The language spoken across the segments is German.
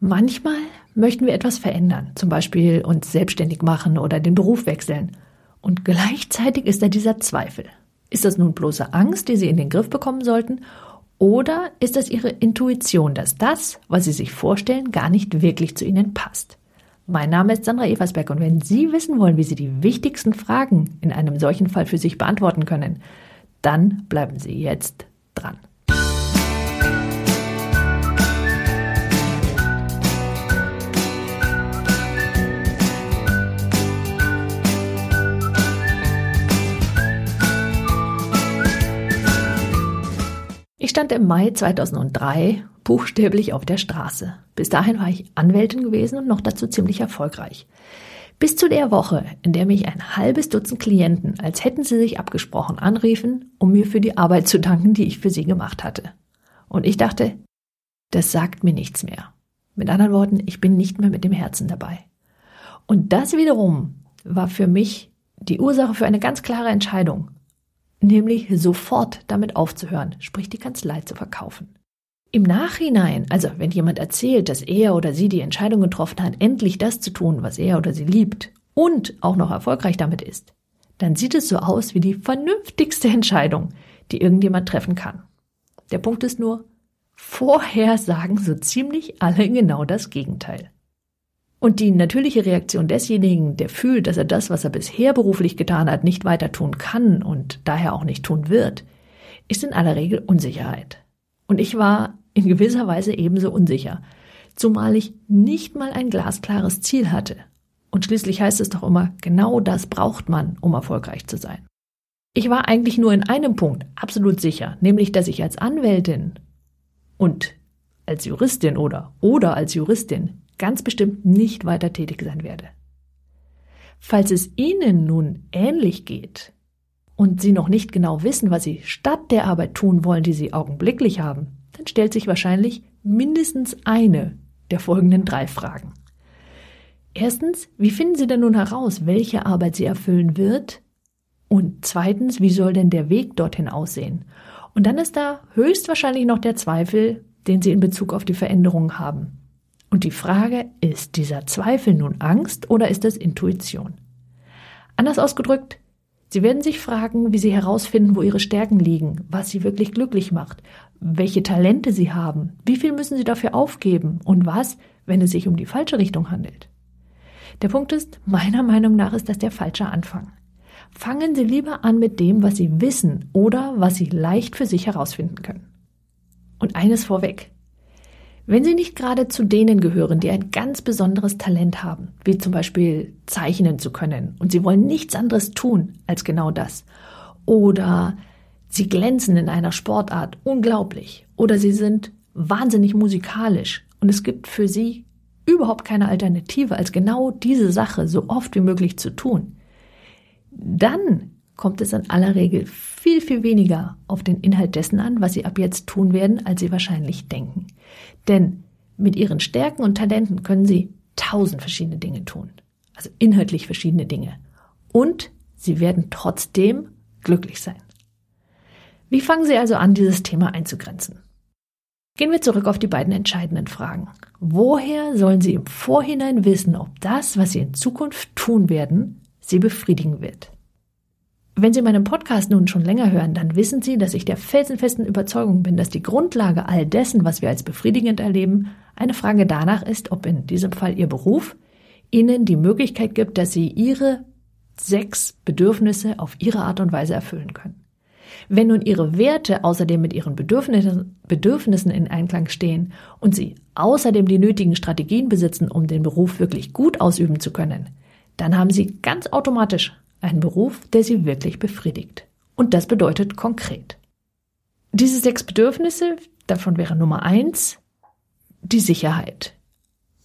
Manchmal möchten wir etwas verändern, zum Beispiel uns selbstständig machen oder den Beruf wechseln. Und gleichzeitig ist da dieser Zweifel. Ist das nun bloße Angst, die Sie in den Griff bekommen sollten? Oder ist das Ihre Intuition, dass das, was Sie sich vorstellen, gar nicht wirklich zu Ihnen passt? Mein Name ist Sandra Eversberg und wenn Sie wissen wollen, wie Sie die wichtigsten Fragen in einem solchen Fall für sich beantworten können, dann bleiben Sie jetzt dran. Ich stand im Mai 2003 buchstäblich auf der Straße. Bis dahin war ich Anwältin gewesen und noch dazu ziemlich erfolgreich. Bis zu der Woche, in der mich ein halbes Dutzend Klienten, als hätten sie sich abgesprochen, anriefen, um mir für die Arbeit zu danken, die ich für sie gemacht hatte. Und ich dachte, das sagt mir nichts mehr. Mit anderen Worten, ich bin nicht mehr mit dem Herzen dabei. Und das wiederum war für mich die Ursache für eine ganz klare Entscheidung nämlich sofort damit aufzuhören, sprich die Kanzlei zu verkaufen. Im Nachhinein, also wenn jemand erzählt, dass er oder sie die Entscheidung getroffen hat, endlich das zu tun, was er oder sie liebt und auch noch erfolgreich damit ist, dann sieht es so aus wie die vernünftigste Entscheidung, die irgendjemand treffen kann. Der Punkt ist nur, vorher sagen so ziemlich alle genau das Gegenteil. Und die natürliche Reaktion desjenigen, der fühlt, dass er das, was er bisher beruflich getan hat, nicht weiter tun kann und daher auch nicht tun wird, ist in aller Regel Unsicherheit. Und ich war in gewisser Weise ebenso unsicher, zumal ich nicht mal ein glasklares Ziel hatte. Und schließlich heißt es doch immer, genau das braucht man, um erfolgreich zu sein. Ich war eigentlich nur in einem Punkt absolut sicher, nämlich dass ich als Anwältin und als Juristin oder oder als Juristin ganz bestimmt nicht weiter tätig sein werde. Falls es Ihnen nun ähnlich geht und Sie noch nicht genau wissen, was Sie statt der Arbeit tun wollen, die Sie augenblicklich haben, dann stellt sich wahrscheinlich mindestens eine der folgenden drei Fragen. Erstens, wie finden Sie denn nun heraus, welche Arbeit Sie erfüllen wird? Und zweitens, wie soll denn der Weg dorthin aussehen? Und dann ist da höchstwahrscheinlich noch der Zweifel, den Sie in Bezug auf die Veränderungen haben. Und die Frage, ist dieser Zweifel nun Angst oder ist es Intuition? Anders ausgedrückt, Sie werden sich fragen, wie Sie herausfinden, wo Ihre Stärken liegen, was Sie wirklich glücklich macht, welche Talente Sie haben, wie viel müssen Sie dafür aufgeben und was, wenn es sich um die falsche Richtung handelt. Der Punkt ist, meiner Meinung nach ist das der falsche Anfang. Fangen Sie lieber an mit dem, was Sie wissen oder was Sie leicht für sich herausfinden können. Und eines vorweg. Wenn Sie nicht gerade zu denen gehören, die ein ganz besonderes Talent haben, wie zum Beispiel zeichnen zu können, und Sie wollen nichts anderes tun als genau das, oder Sie glänzen in einer Sportart unglaublich, oder Sie sind wahnsinnig musikalisch und es gibt für Sie überhaupt keine Alternative, als genau diese Sache so oft wie möglich zu tun, dann kommt es in aller Regel viel, viel weniger auf den Inhalt dessen an, was Sie ab jetzt tun werden, als Sie wahrscheinlich denken. Denn mit Ihren Stärken und Talenten können Sie tausend verschiedene Dinge tun. Also inhaltlich verschiedene Dinge. Und Sie werden trotzdem glücklich sein. Wie fangen Sie also an, dieses Thema einzugrenzen? Gehen wir zurück auf die beiden entscheidenden Fragen. Woher sollen Sie im Vorhinein wissen, ob das, was Sie in Zukunft tun werden, Sie befriedigen wird? Wenn Sie meinen Podcast nun schon länger hören, dann wissen Sie, dass ich der felsenfesten Überzeugung bin, dass die Grundlage all dessen, was wir als befriedigend erleben, eine Frage danach ist, ob in diesem Fall Ihr Beruf Ihnen die Möglichkeit gibt, dass Sie Ihre sechs Bedürfnisse auf Ihre Art und Weise erfüllen können. Wenn nun Ihre Werte außerdem mit Ihren Bedürfnissen, in Einklang stehen und Sie außerdem die nötigen Strategien besitzen, um den Beruf wirklich gut ausüben zu können, dann haben Sie ganz automatisch ein Beruf, der sie wirklich befriedigt. Und das bedeutet konkret. Diese sechs Bedürfnisse, davon wäre Nummer eins die Sicherheit.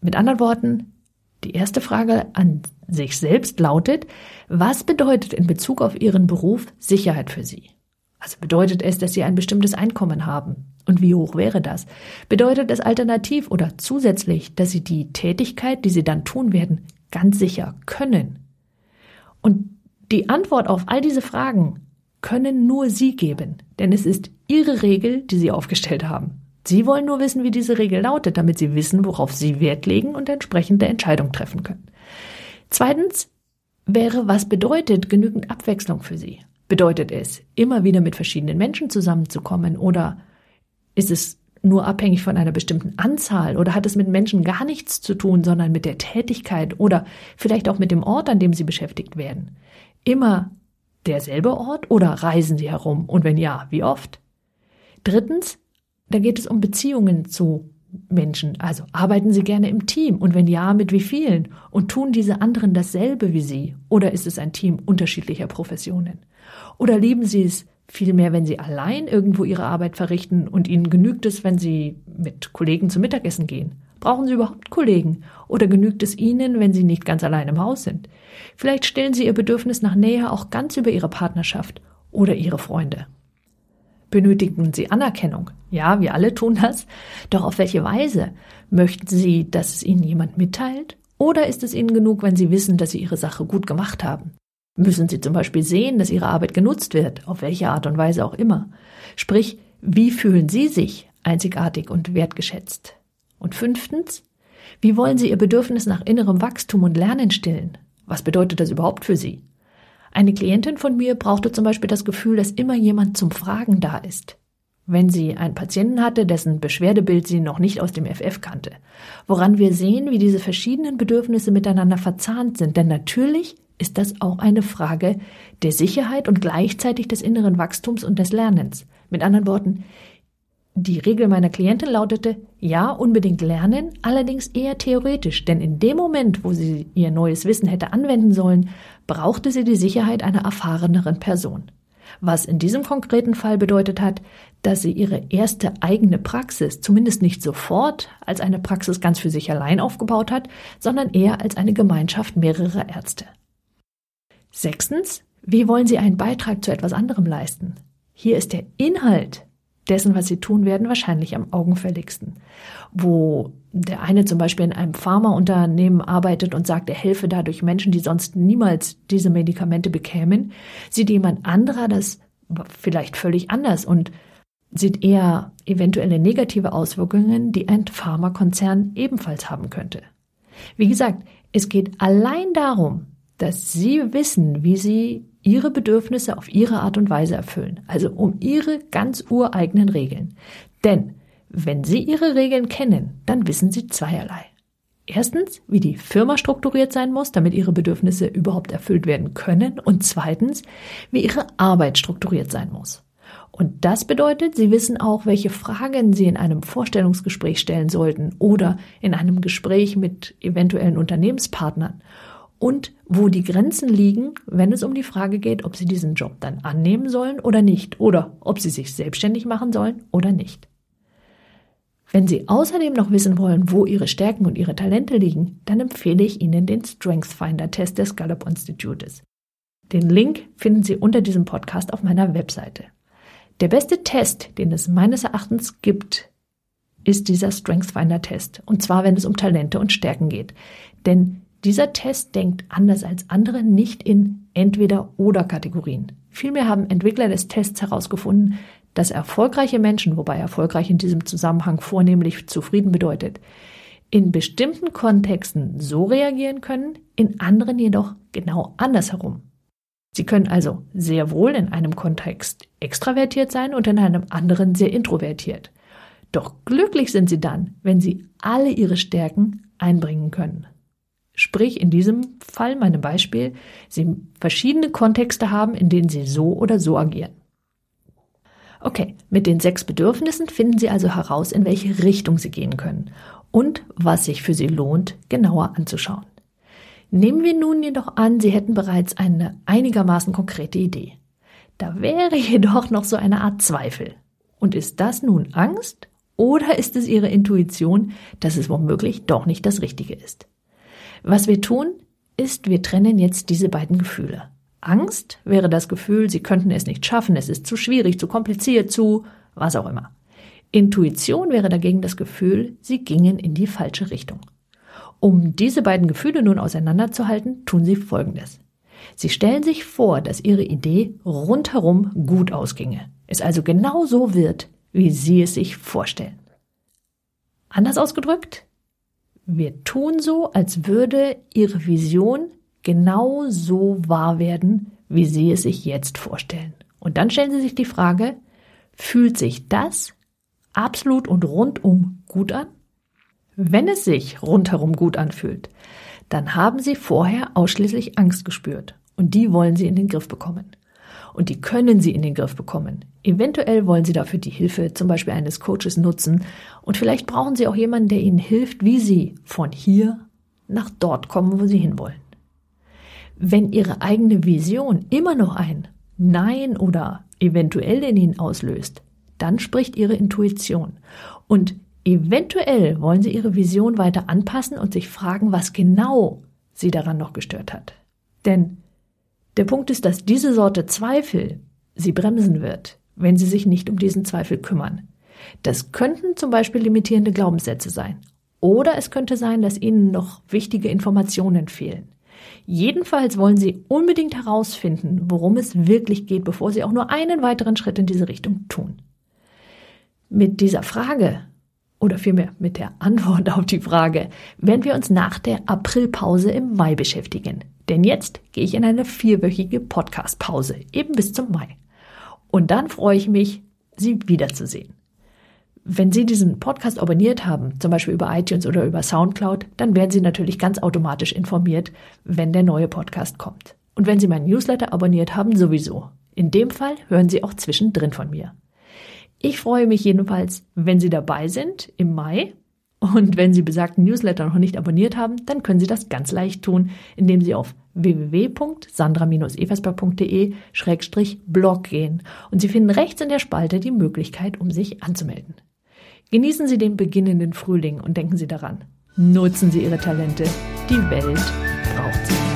Mit anderen Worten, die erste Frage an sich selbst lautet, was bedeutet in Bezug auf Ihren Beruf Sicherheit für Sie? Also bedeutet es, dass Sie ein bestimmtes Einkommen haben? Und wie hoch wäre das? Bedeutet es alternativ oder zusätzlich, dass Sie die Tätigkeit, die Sie dann tun werden, ganz sicher können? Und die Antwort auf all diese Fragen können nur Sie geben, denn es ist Ihre Regel, die Sie aufgestellt haben. Sie wollen nur wissen, wie diese Regel lautet, damit Sie wissen, worauf Sie Wert legen und entsprechende Entscheidungen treffen können. Zweitens wäre, was bedeutet genügend Abwechslung für Sie? Bedeutet es, immer wieder mit verschiedenen Menschen zusammenzukommen oder ist es nur abhängig von einer bestimmten Anzahl oder hat es mit Menschen gar nichts zu tun, sondern mit der Tätigkeit oder vielleicht auch mit dem Ort, an dem Sie beschäftigt werden? Immer derselbe Ort oder reisen Sie herum und wenn ja, wie oft? Drittens, da geht es um Beziehungen zu Menschen. Also arbeiten Sie gerne im Team und wenn ja, mit wie vielen? Und tun diese anderen dasselbe wie Sie? Oder ist es ein Team unterschiedlicher Professionen? Oder lieben Sie es vielmehr, wenn Sie allein irgendwo Ihre Arbeit verrichten und Ihnen genügt es, wenn Sie mit Kollegen zum Mittagessen gehen? Brauchen Sie überhaupt Kollegen? Oder genügt es Ihnen, wenn Sie nicht ganz allein im Haus sind? Vielleicht stellen Sie Ihr Bedürfnis nach Nähe auch ganz über Ihre Partnerschaft oder Ihre Freunde. Benötigen Sie Anerkennung? Ja, wir alle tun das. Doch auf welche Weise? Möchten Sie, dass es Ihnen jemand mitteilt? Oder ist es Ihnen genug, wenn Sie wissen, dass Sie Ihre Sache gut gemacht haben? Müssen Sie zum Beispiel sehen, dass Ihre Arbeit genutzt wird, auf welche Art und Weise auch immer? Sprich, wie fühlen Sie sich einzigartig und wertgeschätzt? Und fünftens, wie wollen Sie Ihr Bedürfnis nach innerem Wachstum und Lernen stillen? Was bedeutet das überhaupt für Sie? Eine Klientin von mir brauchte zum Beispiel das Gefühl, dass immer jemand zum Fragen da ist. Wenn sie einen Patienten hatte, dessen Beschwerdebild sie noch nicht aus dem FF kannte. Woran wir sehen, wie diese verschiedenen Bedürfnisse miteinander verzahnt sind. Denn natürlich ist das auch eine Frage der Sicherheit und gleichzeitig des inneren Wachstums und des Lernens. Mit anderen Worten, die Regel meiner Klientin lautete, ja, unbedingt lernen, allerdings eher theoretisch, denn in dem Moment, wo sie ihr neues Wissen hätte anwenden sollen, brauchte sie die Sicherheit einer erfahreneren Person. Was in diesem konkreten Fall bedeutet hat, dass sie ihre erste eigene Praxis zumindest nicht sofort als eine Praxis ganz für sich allein aufgebaut hat, sondern eher als eine Gemeinschaft mehrerer Ärzte. Sechstens, wie wollen Sie einen Beitrag zu etwas anderem leisten? Hier ist der Inhalt dessen, was sie tun werden, wahrscheinlich am augenfälligsten. Wo der eine zum Beispiel in einem Pharmaunternehmen arbeitet und sagt, er helfe dadurch Menschen, die sonst niemals diese Medikamente bekämen, sieht jemand anderer das vielleicht völlig anders und sieht eher eventuelle negative Auswirkungen, die ein Pharmakonzern ebenfalls haben könnte. Wie gesagt, es geht allein darum, dass Sie wissen, wie Sie ihre Bedürfnisse auf ihre Art und Weise erfüllen, also um ihre ganz ureigenen Regeln. Denn wenn Sie Ihre Regeln kennen, dann wissen Sie zweierlei. Erstens, wie die Firma strukturiert sein muss, damit Ihre Bedürfnisse überhaupt erfüllt werden können. Und zweitens, wie Ihre Arbeit strukturiert sein muss. Und das bedeutet, Sie wissen auch, welche Fragen Sie in einem Vorstellungsgespräch stellen sollten oder in einem Gespräch mit eventuellen Unternehmenspartnern und wo die Grenzen liegen, wenn es um die Frage geht, ob sie diesen Job dann annehmen sollen oder nicht oder ob sie sich selbstständig machen sollen oder nicht. Wenn Sie außerdem noch wissen wollen, wo Ihre Stärken und Ihre Talente liegen, dann empfehle ich Ihnen den Strength Finder Test des Gallup Institutes. Den Link finden Sie unter diesem Podcast auf meiner Webseite. Der beste Test, den es meines Erachtens gibt, ist dieser Strength Finder Test. Und zwar, wenn es um Talente und Stärken geht. Denn dieser Test denkt anders als andere nicht in entweder-oder Kategorien. Vielmehr haben Entwickler des Tests herausgefunden, dass erfolgreiche Menschen, wobei erfolgreich in diesem Zusammenhang vornehmlich zufrieden bedeutet, in bestimmten Kontexten so reagieren können, in anderen jedoch genau andersherum. Sie können also sehr wohl in einem Kontext extravertiert sein und in einem anderen sehr introvertiert. Doch glücklich sind sie dann, wenn sie alle ihre Stärken einbringen können. Sprich, in diesem Fall, meinem Beispiel, Sie verschiedene Kontexte haben, in denen Sie so oder so agieren. Okay, mit den sechs Bedürfnissen finden Sie also heraus, in welche Richtung Sie gehen können und was sich für Sie lohnt, genauer anzuschauen. Nehmen wir nun jedoch an, Sie hätten bereits eine einigermaßen konkrete Idee. Da wäre jedoch noch so eine Art Zweifel. Und ist das nun Angst oder ist es Ihre Intuition, dass es womöglich doch nicht das Richtige ist? Was wir tun, ist, wir trennen jetzt diese beiden Gefühle. Angst wäre das Gefühl, sie könnten es nicht schaffen, es ist zu schwierig, zu kompliziert, zu was auch immer. Intuition wäre dagegen das Gefühl, sie gingen in die falsche Richtung. Um diese beiden Gefühle nun auseinanderzuhalten, tun sie Folgendes. Sie stellen sich vor, dass ihre Idee rundherum gut ausginge, es also genau so wird, wie sie es sich vorstellen. Anders ausgedrückt, wir tun so, als würde Ihre Vision genau so wahr werden, wie Sie es sich jetzt vorstellen. Und dann stellen Sie sich die Frage, fühlt sich das absolut und rundum gut an? Wenn es sich rundherum gut anfühlt, dann haben Sie vorher ausschließlich Angst gespürt und die wollen Sie in den Griff bekommen. Und die können Sie in den Griff bekommen. Eventuell wollen Sie dafür die Hilfe zum Beispiel eines Coaches nutzen und vielleicht brauchen Sie auch jemanden, der Ihnen hilft, wie Sie von hier nach dort kommen, wo Sie hinwollen. Wenn Ihre eigene Vision immer noch ein Nein oder eventuell in Ihnen auslöst, dann spricht Ihre Intuition. Und eventuell wollen Sie Ihre Vision weiter anpassen und sich fragen, was genau Sie daran noch gestört hat. Denn der Punkt ist, dass diese Sorte Zweifel Sie bremsen wird, wenn Sie sich nicht um diesen Zweifel kümmern. Das könnten zum Beispiel limitierende Glaubenssätze sein. Oder es könnte sein, dass Ihnen noch wichtige Informationen fehlen. Jedenfalls wollen Sie unbedingt herausfinden, worum es wirklich geht, bevor Sie auch nur einen weiteren Schritt in diese Richtung tun. Mit dieser Frage oder vielmehr mit der Antwort auf die Frage werden wir uns nach der Aprilpause im Mai beschäftigen. Denn jetzt gehe ich in eine vierwöchige Podcastpause, eben bis zum Mai. Und dann freue ich mich, Sie wiederzusehen. Wenn Sie diesen Podcast abonniert haben, zum Beispiel über iTunes oder über SoundCloud, dann werden Sie natürlich ganz automatisch informiert, wenn der neue Podcast kommt. Und wenn Sie meinen Newsletter abonniert haben, sowieso. In dem Fall hören Sie auch zwischendrin von mir. Ich freue mich jedenfalls, wenn Sie dabei sind im Mai. Und wenn Sie besagten Newsletter noch nicht abonniert haben, dann können Sie das ganz leicht tun, indem Sie auf www.sandra-eversberg.de-blog gehen und Sie finden rechts in der Spalte die Möglichkeit, um sich anzumelden. Genießen Sie den beginnenden Frühling und denken Sie daran. Nutzen Sie Ihre Talente. Die Welt braucht sie.